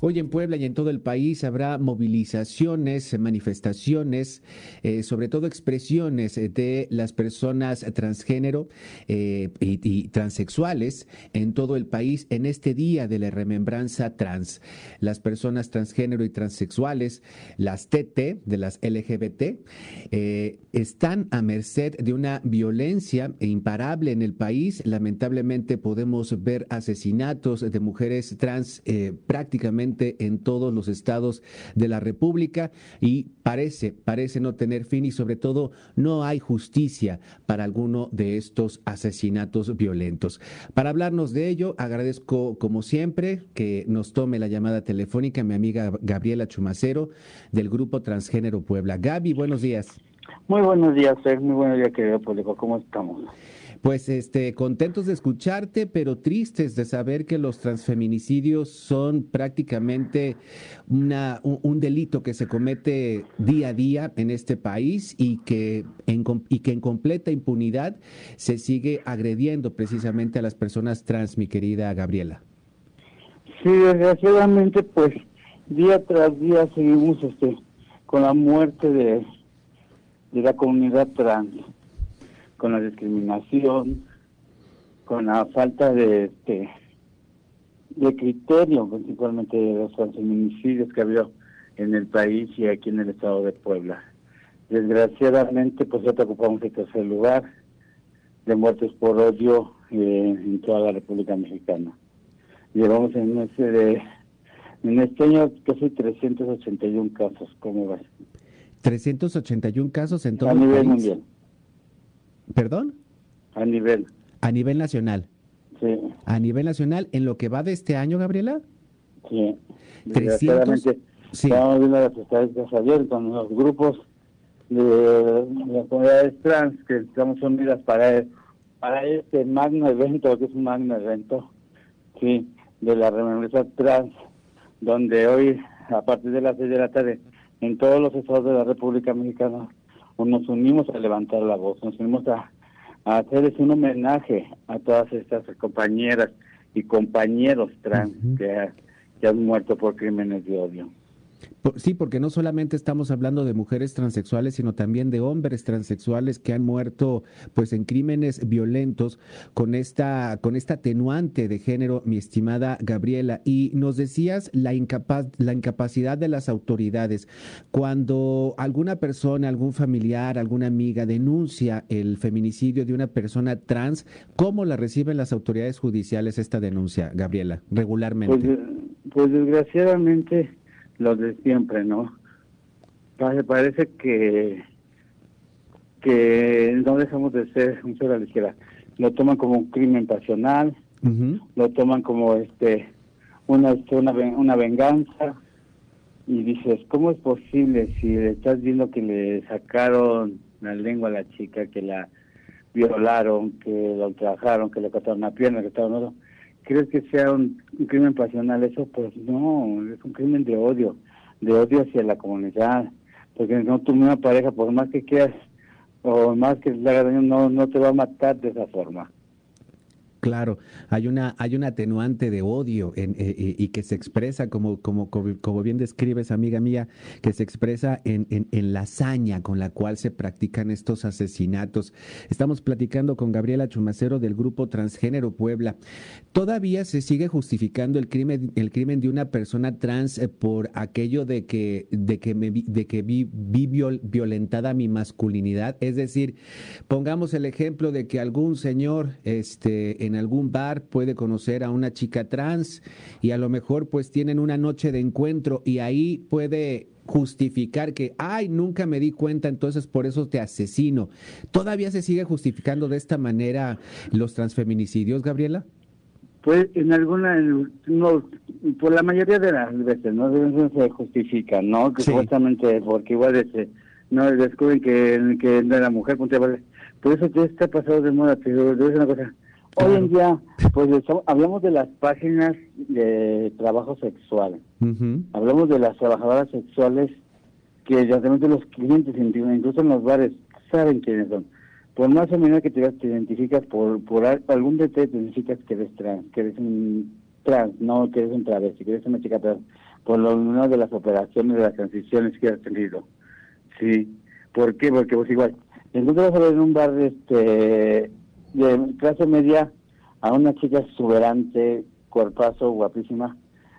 Hoy en Puebla y en todo el país habrá movilizaciones, manifestaciones, eh, sobre todo expresiones de las personas transgénero eh, y, transexuales en todo el país en este día de la remembranza trans. Las personas transgénero y transexuales, las TT de las LGBT, eh, están a merced de una violencia imparable en el país. Lamentablemente podemos ver asesinatos de mujeres trans prácticamente en todos los estados de la República y parece, parece no tener fin y sobre todo no hay justicia para alguno de estos asesinatos violentos. Para hablarnos de ello, agradezco como siempre que nos tome la llamada telefónica mi amiga Gabriela Chumacero del Grupo Transgénero Puebla. Gaby, buenos días. Muy buenos días. Muy buenos días, querido público. ¿Cómo estamos? Pues este, contentos de escucharte, pero tristes de saber que los transfeminicidios son prácticamente una, un, delito que se comete día a día en este país y que, en, y que en completa impunidad se sigue agrediendo precisamente a las personas trans, mi querida Gabriela. Sí, desgraciadamente, pues día tras día seguimos este, con la muerte de, de la comunidad trans con la discriminación, con la falta de este de criterio, principalmente de los feminicidios que ha habido en el país y aquí en el estado de Puebla. Desgraciadamente, pues ya te ocupamos el tercer lugar de muertes por odio eh, en toda la República Mexicana. Llevamos en este de, en este año casi 381 casos, ¿cómo vas? 381 casos en todo el país. A nivel mundial. ¿Perdón? A nivel. A nivel nacional. Sí. A nivel nacional, en lo que va de este año, Gabriela. Sí. 300. Sí. Estamos viendo las estadísticas ayer con los grupos de, las comunidades trans que estamos unidas para, para este magno evento, que es un magno evento, sí, de la remembranza trans, donde hoy, a partir de las seis de la tarde, en todos los estados de la República Mexicana, pues nos unimos a levantar la voz, nos unimos a, hacerles un homenaje a todas estas compañeras y compañeros trans que han muerto por crímenes de odio. Sí, porque no solamente estamos hablando de mujeres transexuales, sino también de hombres transexuales que han muerto pues en crímenes violentos con esta con esta atenuante de género, mi estimada Gabriela, y nos decías la incapaz la incapacidad de las autoridades cuando alguna persona, algún familiar, alguna amiga denuncia el feminicidio de una persona trans, ¿cómo la reciben las autoridades judiciales esta denuncia, Gabriela, regularmente? pues, pues desgraciadamente lo de siempre, ¿no? Parece que que no dejamos de ser un ser a la izquierda. Lo toman como un crimen pasional, lo toman como este una, una una venganza y dices, ¿cómo es posible si estás viendo que le sacaron la lengua a la chica, que la violaron, que la ultrajaron, que le cortaron una pierna, que no ¿Crees que sea un, crimen pasional eso? Pues no, es un crimen de odio, de odio hacia la comunidad. Porque no tú una pareja, por más que quieras o más que le haga daño, no, no te va a matar de esa forma. Claro, hay una, hay un atenuante de odio eh, eh, y que se expresa, como, como, como, bien describes, amiga mía, que se expresa en, en, la hazaña con la cual se practican estos asesinatos. Estamos platicando con Gabriela Chumacero del grupo Transgénero Puebla. Todavía se sigue justificando el crimen, el crimen de una persona trans eh, por aquello de que, de que, me, de que vi, vi violentada mi masculinidad. Es decir, pongamos el ejemplo de que algún señor, este, en algún bar puede conocer a una chica trans y a lo mejor pues tienen una noche de encuentro y ahí puede justificar que, ay, nunca me di cuenta, entonces por eso te asesino. ¿Todavía se sigue justificando de esta manera los transfeminicidios, Gabriela? Pues en alguna, no, por la mayoría de las veces, ¿no? se justifica, ¿no? Que supuestamente, porque igual este, no descubren que, que no era mujer, por eso ya está pasado de moda, pero es una cosa, Hoy en día, pues hablamos de las páginas de trabajo sexual. Hablamos de las trabajadoras sexuales que ya los clientes, incluso en los bares, saben quiénes son. Por más o menos que te, te identificas por, por algún detalle, te identificas que eres trans, que eres un trans, no que eres un travesti, que eres una chica trans, por lo menos de las operaciones, de las transiciones que has tenido. Sí. ¿Por qué? Porque pues igual, entonces vas a ver en un bar este, de clase media a una chica exuberante, cuerpazo, guapísima,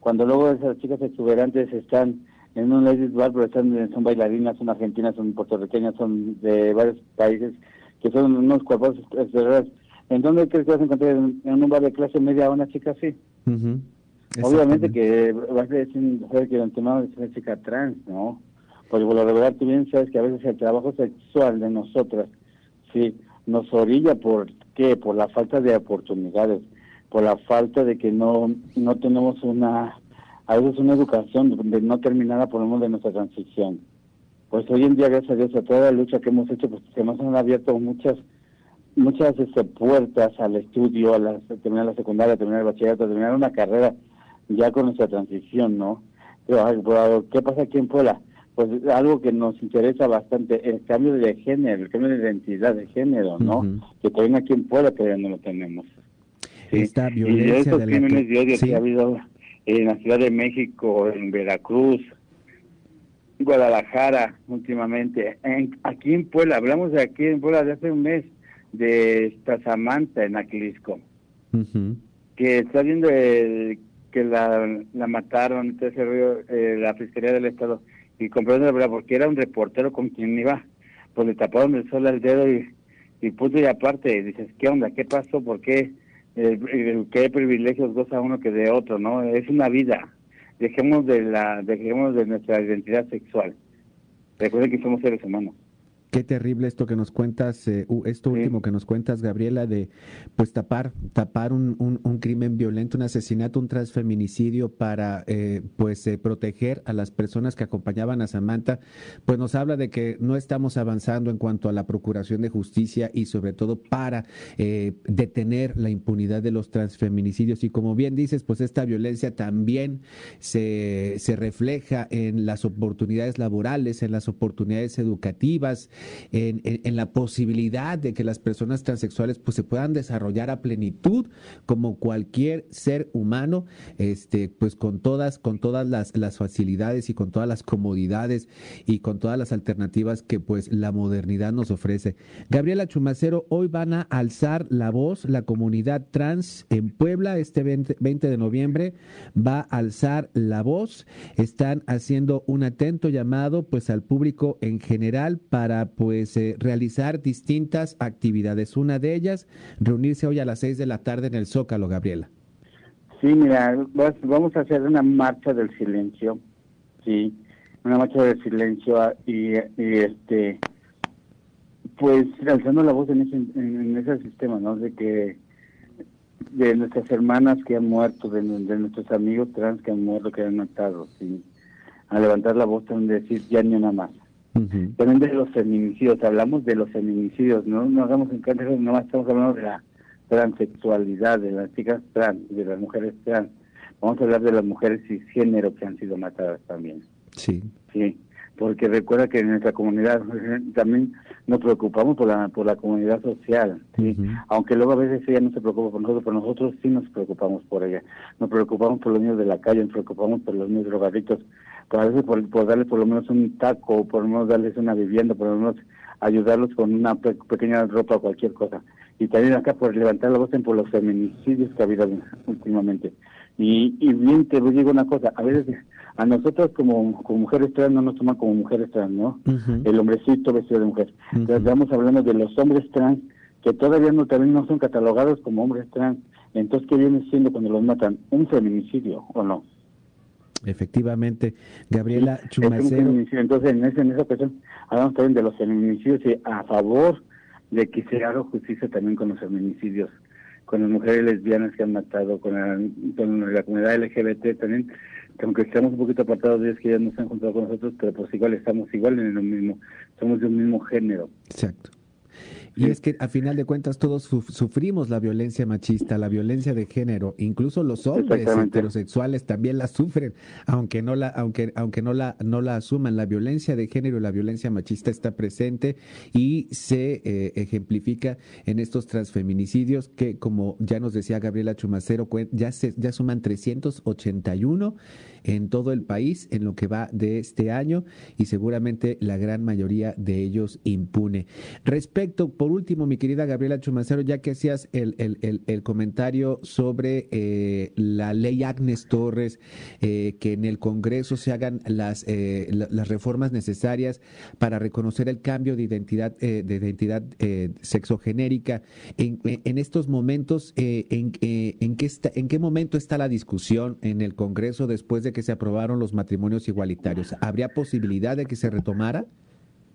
cuando luego esas chicas exuberantes están en un ladies bar, pero están, son bailarinas, son argentinas, son puertorriqueñas, son de varios países, que son unos cuerpos exteriores. ¿En dónde crees que vas a encontrar en, un bar de clase media a una chica así? Obviamente que vas a decir que el tema es una chica trans, ¿no? Porque por lo regular tú bien sabes que a veces el trabajo sexual de nosotras, sí, nos orilla por qué, por la falta de oportunidades, por la falta de que no, no tenemos una, a veces una educación de no terminada por lo de nuestra transición. Pues hoy en día, gracias a Dios, a toda la lucha que hemos hecho, pues que nos han abierto muchas muchas este, puertas al estudio, a, terminar la secundaria, a terminar el bachillerato, a terminar una carrera ya con nuestra transición, ¿no? Pero, ¿qué pasa aquí en Puebla? Pues algo que nos interesa bastante, el cambio de género, el cambio de identidad de género, ¿no? Que también aquí en Puebla todavía no lo tenemos. Esta violencia y estos crímenes de odio que ha habido en la Ciudad de México, en Veracruz, Guadalajara últimamente, aquí en Puebla, hablamos de aquí en Puebla de hace un mes, de esta Samantha en Aquilisco, que está viendo que la, la mataron, entonces eh, la Fiscalía del Estado, y comprendo la verdad, porque era un reportero con quien iba, pues le taparon el sol al dedo y, y punto y aparte, dices, ¿qué onda? ¿Qué pasó? ¿Por qué? Eh, ¿Qué privilegios goza uno que de otro? ¿no? Es una vida. Dejemos de, la, dejemos de nuestra identidad sexual. Recuerden que somos seres humanos. Qué terrible esto que nos cuentas, eh, esto último que nos cuentas, Gabriela, de pues tapar, tapar un, un, crimen violento, un asesinato, un transfeminicidio para eh, pues eh, proteger a las personas que acompañaban a Samantha, pues nos habla de que no estamos avanzando en cuanto a la procuración de justicia y sobre todo para detener la impunidad de los transfeminicidios. Y como bien dices, pues esta violencia también se, se refleja en las oportunidades laborales, en las oportunidades educativas, en, la posibilidad de que las personas transexuales pues se puedan desarrollar a plenitud como cualquier ser humano, este, pues con todas, con todas las, facilidades y con todas las comodidades y con todas las alternativas que pues la modernidad nos ofrece. Gabriela Chumacero, hoy van a alzar la voz, la comunidad trans en Puebla, este 20, 20 de noviembre va a alzar la voz, están haciendo un atento llamado pues al público en general para pues eh, realizar distintas actividades. Una de ellas, reunirse hoy a las seis de la tarde en el Zócalo, Gabriela. Sí, mira, vamos a hacer una marcha del silencio, sí, una marcha del silencio ah, y, este, pues alzando la voz en ese, en, ese sistema, ¿no? De que de nuestras hermanas que han muerto, de, nuestros amigos trans que han muerto, que han matado, sí, a levantar la voz también decir ya ni una más. También de los feminicidios, hablamos de los feminicidios, no no hagamos en cuenta, no estamos hablando de la transexualidad, de las chicas trans, de las mujeres trans. Vamos a hablar de las mujeres cisgénero que han sido matadas también. Sí. Sí, porque recuerda que en nuestra comunidad eh, también nos preocupamos por la por la comunidad social, ¿sí? aunque luego a veces ella no se preocupa por nosotros, pero nosotros sí nos preocupamos por ella. Nos preocupamos por los niños de la calle, nos preocupamos por los niños drogadictos, por, a veces por, por darles por lo menos un taco, por lo menos darles una vivienda, por lo menos ayudarlos con una pequeña ropa o cualquier cosa. Y también acá por levantar la voz en por los feminicidios que ha habido últimamente. Y, y bien te digo una cosa, a veces a nosotros como, como mujeres trans no nos toman como mujeres trans, ¿no? El hombrecito vestido de mujer. estamos hablando de los hombres trans que todavía no también no son catalogados como hombres trans. Entonces, ¿qué viene siendo cuando los matan? ¿Un feminicidio o no? Efectivamente, Gabriela Chumacero. Entonces, en, ese, en esa ocasión, hablamos también de los feminicidios y a favor de que se haga justicia también con los feminicidios, con las mujeres lesbianas que han matado, con la, con la comunidad LGBT también, aunque estamos un poquito apartados de ellos que ya no se han juntado con nosotros, pero pues igual estamos igual en lo mismo, somos de un mismo género. Exacto. Y es que a final de cuentas todos sufrimos la violencia machista, la violencia de género, incluso los hombres heterosexuales también la sufren, aunque no la, aunque, aunque no la, no la asuman. La violencia de género y la violencia machista está presente y se eh, ejemplifica en estos transfeminicidios que, como ya nos decía Gabriela Chumacero, ya se, ya suman 381 en todo el país en lo que va de este año y seguramente la gran mayoría de ellos impune. Respecto, por último, mi querida Gabriela Chumacero, ya que hacías el, el, el, comentario sobre eh, la ley Agnes Torres, eh, que en el Congreso se hagan las, eh, las reformas necesarias para reconocer el cambio de identidad, de identidad sexogenérica, en, en, estos momentos, en, en, qué está, ¿en qué momento está la discusión en el Congreso después de que se aprobaron los matrimonios igualitarios? ¿Habría posibilidad de que se retomara?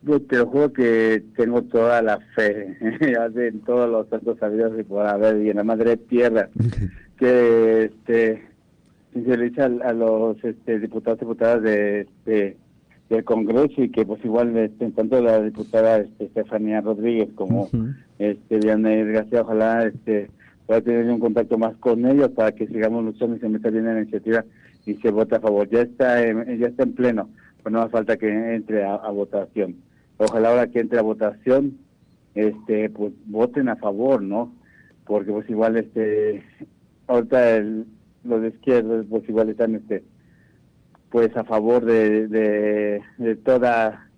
Yo te lo juro que tengo toda la fe en todos los santos sabidos y por haber y en la madre tierra que este se a, los este, diputados y diputadas de, este, del Congreso y que pues igual este, tanto la diputada este, Estefanía Rodríguez como este Diana García ojalá este pueda tener un contacto más con ellos para que sigamos luchando y se meta bien en la iniciativa y se vote a favor. Ya está en, ya está en pleno pues no hace falta que entre a votación ojalá ahora que entre a votación, este, pues voten a favor, ¿no? Porque pues igual, este, ahorita los de izquierda, pues igual están, este, pues a favor de, de, toda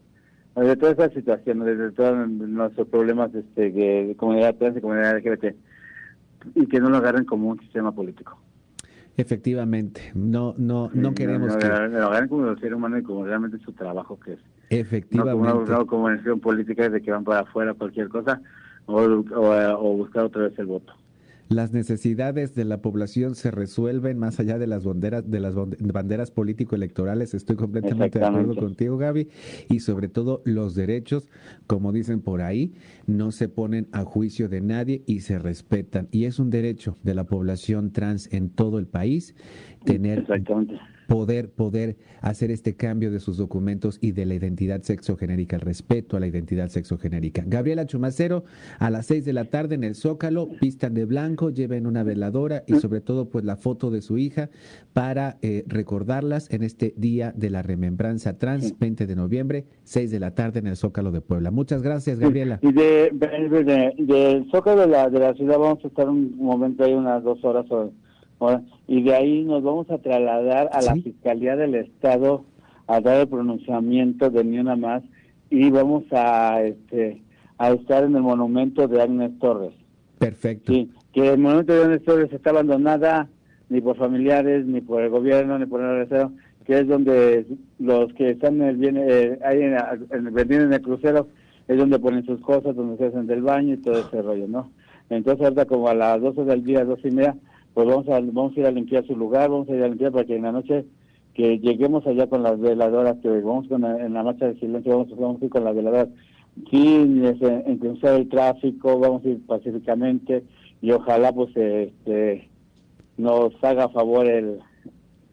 de toda esta situación, de, todos nuestros problemas este, de comunidad trans y comunidad LGBT, y que no lo agarren como un sistema político. Efectivamente, no no no queremos que... Lo agarren como el ser humano y como realmente su trabajo que es. Efectivamente. No como, como una política de que van para afuera cualquier cosa o, o, buscar otra vez el voto. Las necesidades de la población se resuelven más allá de las banderas de las banderas político electorales estoy completamente de acuerdo contigo Gaby. Y sobre todo los derechos como dicen por ahí no se ponen a juicio de nadie y se respetan. Y es un derecho de la población trans en todo el país tener poder, poder hacer este cambio de sus documentos y de la identidad sexogenérica, el respeto a la identidad sexogenérica. Gabriela Chumacero, a las seis de la tarde en el Zócalo, pistan de blanco, lleven una veladora y sobre todo pues la foto de su hija para eh, recordarlas en este día de la remembranza trans, 20 de noviembre, 6 de la tarde en el Zócalo de Puebla. Muchas gracias, Gabriela. Y de, del Zócalo de la, de la ciudad vamos a estar un momento ahí, unas dos horas o y de ahí nos vamos a trasladar a la Fiscalía del Estado a dar el pronunciamiento de ni una más y vamos a este a estar en el monumento de Agnes Torres. Perfecto. Sí, que el monumento de Agnes Torres está abandonada ni por familiares, ni por el gobierno, ni por el Estado, que es donde los que están en el bien, eh, ahí en, el, en el crucero, es donde ponen sus cosas, donde se hacen del baño y todo ese rollo, ¿no? Entonces ahorita como a las 12 del día, 12 y media, pues vamos a, vamos a ir a limpiar su lugar, vamos a ir a limpiar para que en la noche que lleguemos allá con las veladoras, que vamos con en la marcha de silencio, vamos, vamos a ir con las veladoras. Sin este, el tráfico, vamos a ir pacíficamente y ojalá pues este, nos haga a favor el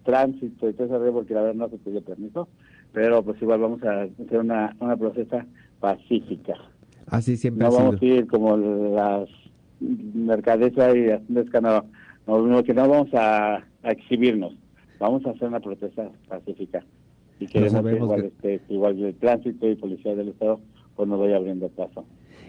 tránsito y todo eso, porque la verdad no se pidió permiso, pero pues igual vamos a hacer una, una procesa pacífica. Así siempre No vamos a ir como las mercadesas y haciendo escándalo no, que no vamos a, exhibirnos, vamos a hacer una protesta pacífica. Y queremos que igual, este, igual el tránsito y policía del Estado pues nos vaya abriendo paso.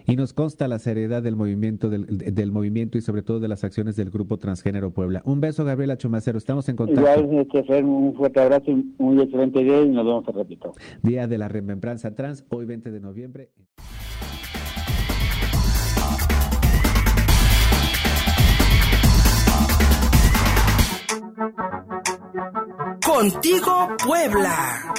Y nos consta la seriedad del movimiento del, del, movimiento y sobre todo de las acciones del Grupo Transgénero Puebla. Un beso, Gabriela Chumacero. Estamos en contacto. Igual, este, un fuerte abrazo y un excelente día y nos vemos a ratito. Día de la Remembranza Trans, hoy 20 de noviembre. Contigo Puebla.